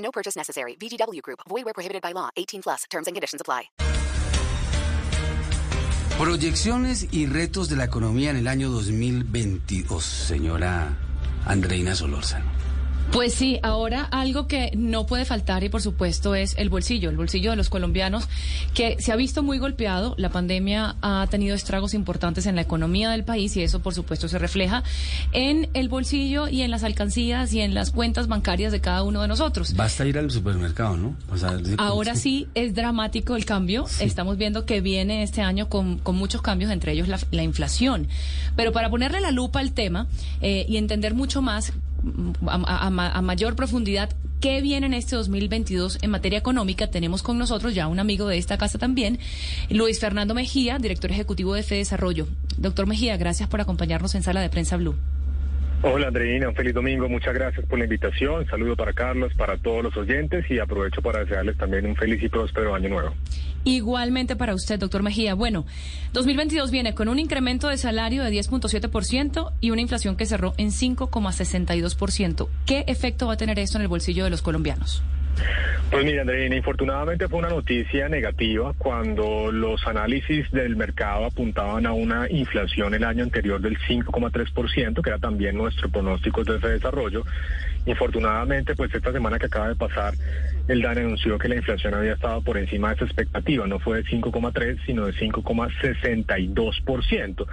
No purchase necessary. VGW Group. Void where prohibited by law. 18 plus. Terms and conditions apply. Proyecciones y retos de la economía en el año 2022, señora Andreina Solórzano. Pues sí, ahora algo que no puede faltar y por supuesto es el bolsillo, el bolsillo de los colombianos que se ha visto muy golpeado. La pandemia ha tenido estragos importantes en la economía del país y eso por supuesto se refleja en el bolsillo y en las alcancías y en las cuentas bancarias de cada uno de nosotros. Basta ir al supermercado, ¿no? O sea, ahora sí es dramático el cambio. Estamos viendo que viene este año con, con muchos cambios, entre ellos la, la, inflación. Pero para ponerle la lupa al tema eh, y entender mucho más a, mayor profundidad qué viene en este 2022 en materia económica. Tenemos con nosotros ya un amigo de esta casa también, Luis Fernando Mejía, director ejecutivo de Fede Desarrollo. Doctor Mejía, gracias por acompañarnos en Sala de Prensa Blue. Hola Andreina, un feliz domingo, muchas gracias por la invitación, saludo para Carlos, para todos los oyentes y aprovecho para desearles también un feliz y próspero año nuevo. Igualmente para usted, doctor Mejía. Bueno, 2022 viene con un incremento de salario de 10.7% y una inflación que cerró en 5,62%. ¿Qué efecto va a tener esto en el bolsillo de los colombianos? Pues mira, Andreina, infortunadamente fue una noticia negativa cuando los análisis del mercado apuntaban a una inflación el año anterior del 5,3%, que era también nuestro pronóstico de desarrollo. Infortunadamente, pues esta semana que acaba de pasar, el DAN anunció que la inflación había estado por encima de esa expectativa, no fue de 5,3, sino de 5,62%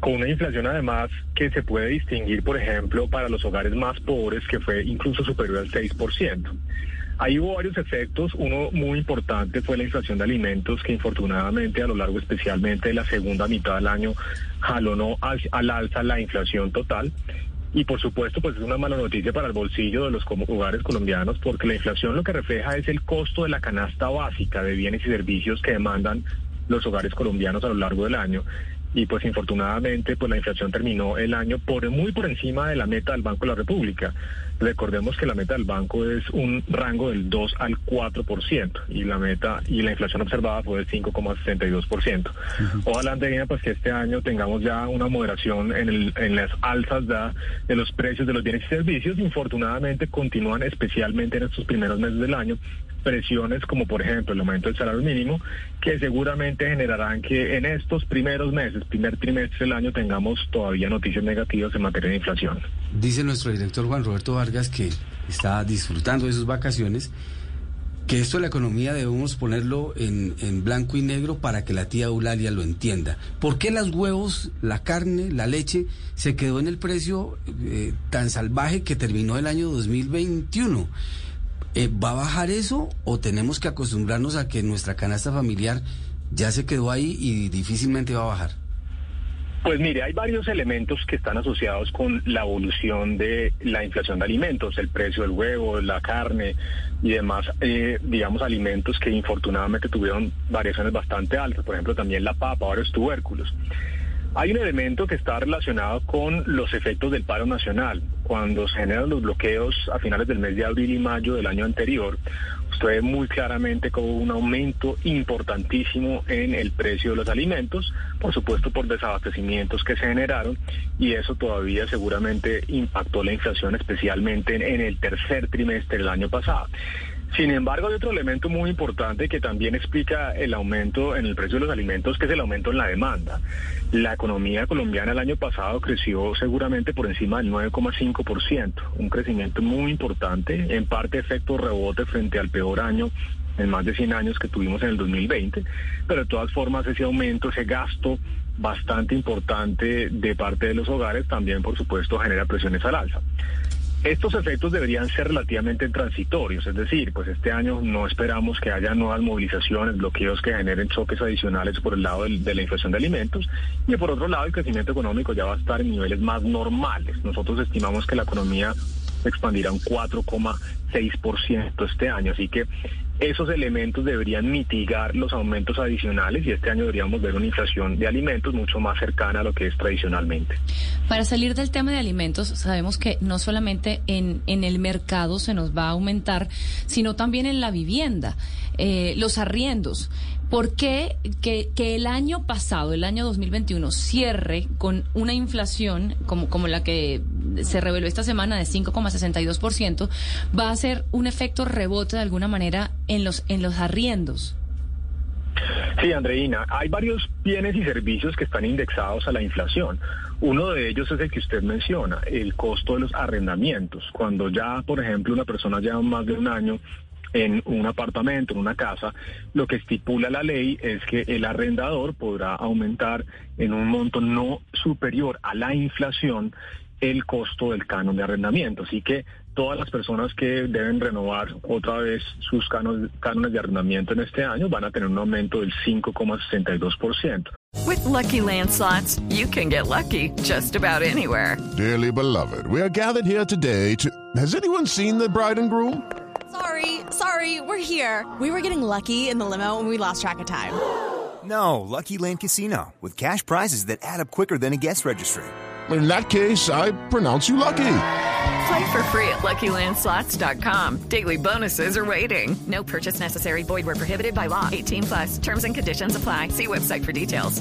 con una inflación además que se puede distinguir, por ejemplo, para los hogares más pobres, que fue incluso superior al 6%. Ahí hubo varios efectos. Uno muy importante fue la inflación de alimentos, que infortunadamente a lo largo especialmente de la segunda mitad del año jalonó al, al alza la inflación total. Y por supuesto, pues es una mala noticia para el bolsillo de los hogares colombianos, porque la inflación lo que refleja es el costo de la canasta básica de bienes y servicios que demandan los hogares colombianos a lo largo del año y pues infortunadamente pues la inflación terminó el año por muy por encima de la meta del Banco de la República. Recordemos que la meta del banco es un rango del 2 al 4% y la meta y la inflación observada fue del 5,62%. Ojalá Andreina pues que este año tengamos ya una moderación en, el, en las alzas de, de los precios de los bienes y servicios. Infortunadamente continúan especialmente en estos primeros meses del año presiones como por ejemplo el aumento del salario mínimo que seguramente generarán que en estos primeros meses, primer trimestre del año tengamos todavía noticias negativas en materia de inflación. Dice nuestro director Juan Roberto Vargas que está disfrutando de sus vacaciones que esto de la economía debemos ponerlo en, en, blanco y negro para que la tía Eulalia lo entienda. ¿Por qué los huevos, la carne, la leche se quedó en el precio eh, tan salvaje que terminó el año 2021? Eh, ¿Va a bajar eso o tenemos que acostumbrarnos a que nuestra canasta familiar ya se quedó ahí y difícilmente va a bajar? Pues mire, hay varios elementos que están asociados con la evolución de la inflación de alimentos, el precio del huevo, la carne y demás, eh, digamos, alimentos que infortunadamente tuvieron variaciones bastante altas, por ejemplo, también la papa, varios tubérculos. Hay un elemento que está relacionado con los efectos del paro nacional. Cuando se generan los bloqueos a finales del mes de abril y mayo del año anterior, usted ve muy claramente como un aumento importantísimo en el precio de los alimentos, por supuesto por desabastecimientos que se generaron, y eso todavía seguramente impactó la inflación, especialmente en, el tercer trimestre del año pasado. Sin embargo, hay otro elemento muy importante que también explica el aumento en el precio de los alimentos, que es el aumento en la demanda. La economía colombiana el año pasado creció seguramente por encima del 9,5%, un crecimiento muy importante, en parte efecto rebote frente al peor año en más de 100 años que tuvimos en el 2020, pero de todas formas ese aumento, ese gasto bastante importante de parte de los hogares también por supuesto genera presiones al alza. Estos efectos deberían ser relativamente transitorios, es decir, pues este año no esperamos que haya nuevas movilizaciones, bloqueos que generen choques adicionales por el lado de la inflación de alimentos y por otro lado el crecimiento económico ya va a estar en niveles más normales. Nosotros estimamos que la economía expandirá un 4,6% este año. Así que esos elementos deberían mitigar los aumentos adicionales y este año deberíamos ver una inflación de alimentos mucho más cercana a lo que es tradicionalmente. Para salir del tema de alimentos, sabemos que no solamente en, en el mercado se nos va a aumentar, sino también en la vivienda, eh, los arriendos. ¿Por qué que, que, el año pasado, el año 2021, cierre con una inflación como, como la que se reveló esta semana de 5,62%, va a ser un efecto rebote de alguna manera en los, en los arriendos? Sí, Andreina, hay varios bienes y servicios que están indexados a la inflación. Uno de ellos es el que usted menciona, el costo de los arrendamientos. Cuando ya, por ejemplo, una persona lleva más de un año en un apartamento, en una casa, lo que estipula la ley es que el arrendador podrá aumentar en un monto no superior a la inflación el costo del canon de arrendamiento. Así que todas las personas que deben renovar otra vez sus cánones, cánones de arrendamiento en este año van a tener un aumento del 5,62%. With lucky landslots, you can get lucky just about anywhere. Dearly beloved, we are gathered here today to. Has anyone seen the bride and groom? Sorry, sorry, we're here. We were getting lucky in the limo and we lost track of time. No, Lucky Land Casino, with cash prizes that add up quicker than a guest registry. In that case, I pronounce you lucky. Play for free at LuckyLandSlots.com. Daily bonuses are waiting. No purchase necessary. Void where prohibited by law. 18 plus. Terms and conditions apply. See website for details.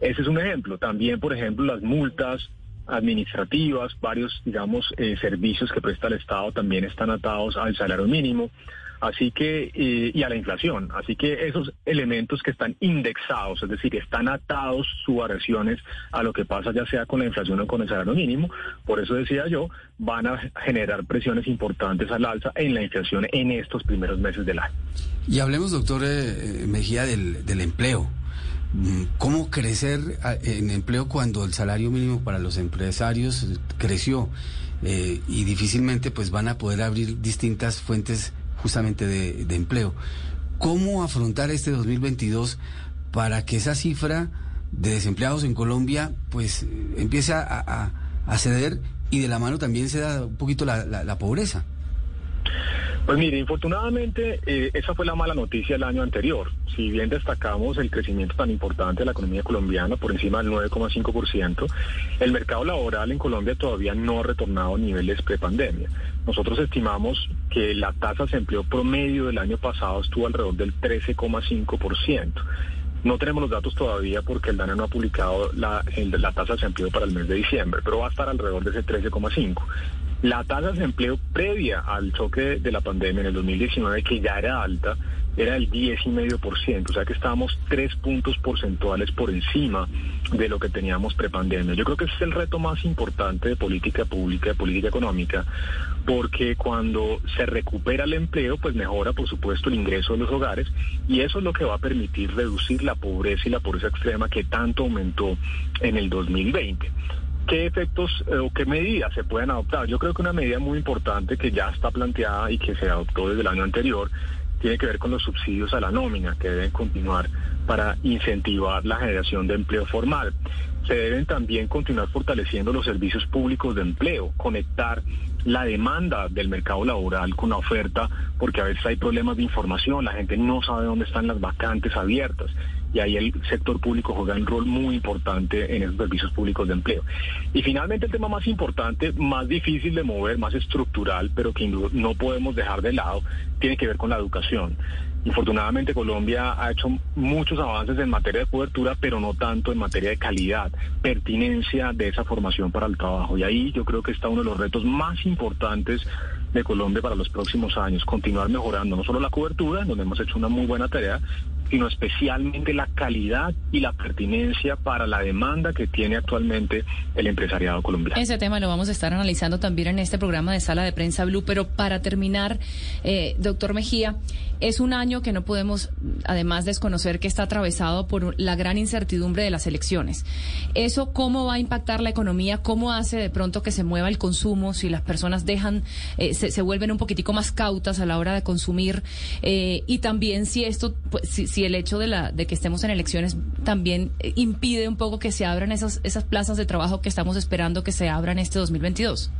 Ese es un ejemplo. También, por ejemplo, las multas administrativas, varios, digamos, eh, servicios que presta el Estado también están atados al salario mínimo. Así que, eh, y a la inflación. Así que esos elementos que están indexados, es decir, están atados variaciones a lo que pasa ya sea con la inflación o con el salario mínimo, por eso decía yo, van a generar presiones importantes al alza en la inflación en estos primeros meses del año. Y hablemos, doctor eh, Mejía, del, empleo. ¿Cómo crecer en empleo cuando el salario mínimo para los empresarios creció eh, y difícilmente pues van a poder abrir distintas fuentes justamente de, de, empleo? ¿Cómo afrontar este 2022 para que esa cifra de desempleados en Colombia pues empiece a, ceder y de la mano también se da un poquito la, la pobreza? Pues mire, infortunadamente eh, esa fue la mala noticia el año anterior. Si bien destacamos el crecimiento tan importante de la economía colombiana por encima del 9,5%, el mercado laboral en Colombia todavía no ha retornado a niveles prepandemia. Nosotros estimamos que la tasa de desempleo promedio del año pasado estuvo alrededor del 13,5%. No tenemos los datos todavía porque el DANE no ha publicado la, la tasa de desempleo para el mes de diciembre, pero va a estar alrededor de ese 13,5%. La tasa de desempleo previa al choque de la pandemia en el 2019, que ya era alta, era del 10,5%, o sea que estábamos tres puntos porcentuales por encima de lo que teníamos prepandemia. Yo creo que ese es el reto más importante de política pública, de política económica, porque cuando se recupera el empleo, pues mejora, por supuesto, el ingreso de los hogares y eso es lo que va a permitir reducir la pobreza y la pobreza extrema que tanto aumentó en el 2020. ¿Qué efectos eh, o qué medidas se pueden adoptar? Yo creo que una medida muy importante que ya está planteada y que se adoptó desde el año anterior tiene que ver con los subsidios a la nómina que deben continuar para incentivar la generación de empleo formal. Se deben también continuar fortaleciendo los servicios públicos de empleo, conectar la demanda del mercado laboral con la oferta, porque a veces hay problemas de información, la gente no sabe dónde están las vacantes abiertas y ahí el sector público juega un rol muy importante en esos servicios públicos de empleo. Y finalmente el tema más importante, más difícil de mover, más estructural, pero que no podemos dejar de lado, tiene que ver con la educación. Infortunadamente Colombia ha hecho muchos avances en materia de cobertura, pero no tanto en materia de calidad, pertinencia de esa formación para el trabajo. Y ahí yo creo que está uno de los retos más importantes de Colombia para los próximos años, continuar mejorando no solo la cobertura, en donde hemos hecho una muy buena tarea, sino especialmente la calidad y la pertinencia para la demanda que tiene actualmente el empresariado colombiano. Ese tema lo vamos a estar analizando también en este programa de Sala de Prensa Blue, pero para terminar, eh, doctor Mejía, es un año que no podemos, además, desconocer que está atravesado por la gran incertidumbre de las elecciones. ¿Eso cómo va a impactar la economía? ¿Cómo hace de pronto que se mueva el consumo si las personas dejan, eh, se, vuelven un poquitico más cautas a la hora de consumir? Eh, y también si esto, pues, si, si el hecho de, la, de que estemos en elecciones también impide un poco que se abran esas, esas plazas de trabajo que estamos esperando que se abran este 2022?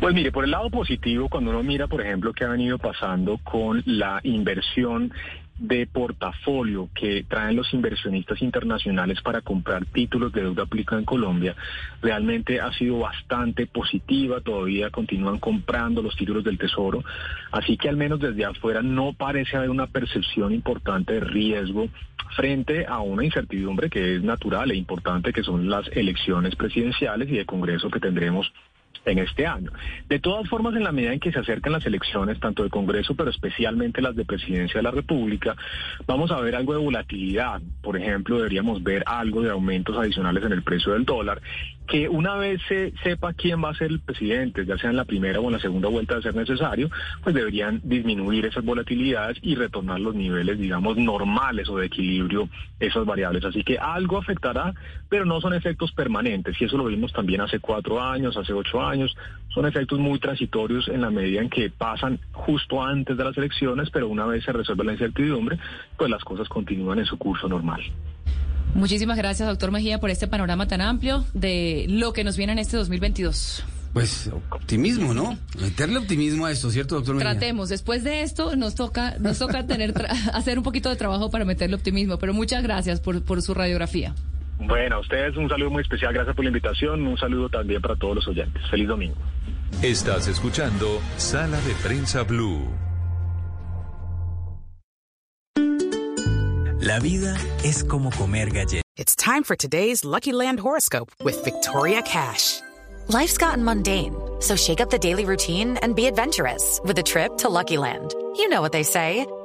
Pues mire, por el lado positivo, cuando uno mira, por ejemplo, qué ha venido pasando con la inversión de portafolio que traen los inversionistas internacionales para comprar títulos de deuda pública en Colombia realmente ha sido bastante positiva, todavía continúan comprando los títulos del Tesoro, así que al menos desde afuera no parece haber una percepción importante de riesgo frente a una incertidumbre que es natural e importante que son las elecciones presidenciales y de Congreso que tendremos en este año. De todas formas, en la medida en que se acercan las elecciones, tanto de Congreso, pero especialmente las de Presidencia de la República, vamos a ver algo de volatilidad. Por ejemplo, deberíamos ver algo de aumentos adicionales en el precio del dólar, que una vez se sepa quién va a ser el presidente, ya sea en la primera o en la segunda vuelta de ser necesario, pues deberían disminuir esas volatilidades y retornar los niveles, digamos, normales o de equilibrio esas variables. Así que algo afectará, pero no son efectos permanentes. Y eso lo vimos también hace cuatro años, hace ocho años años. Son efectos muy transitorios en la medida en que pasan justo antes de las elecciones, pero una vez se resuelve la incertidumbre, pues las cosas continúan en su curso normal. Muchísimas gracias, doctor Mejía, por este panorama tan amplio de lo que nos viene en este 2022. Pues optimismo, ¿no? Meterle optimismo a esto, ¿cierto, doctor Mejía? Tratemos. Después de esto nos toca, nos toca tener hacer un poquito de trabajo para meterle optimismo, pero muchas gracias por, por su radiografía. Bueno, a ustedes un saludo muy especial, gracias por la invitación, un saludo también para todos los oyentes. Feliz domingo. Estás escuchando Sala de Prensa Blue. La vida es como comer galletas. It's time for today's Lucky Land horoscope with Victoria Cash. Life's gotten mundane, so shake up the daily routine and be adventurous with a trip to Lucky Land. You know what they say.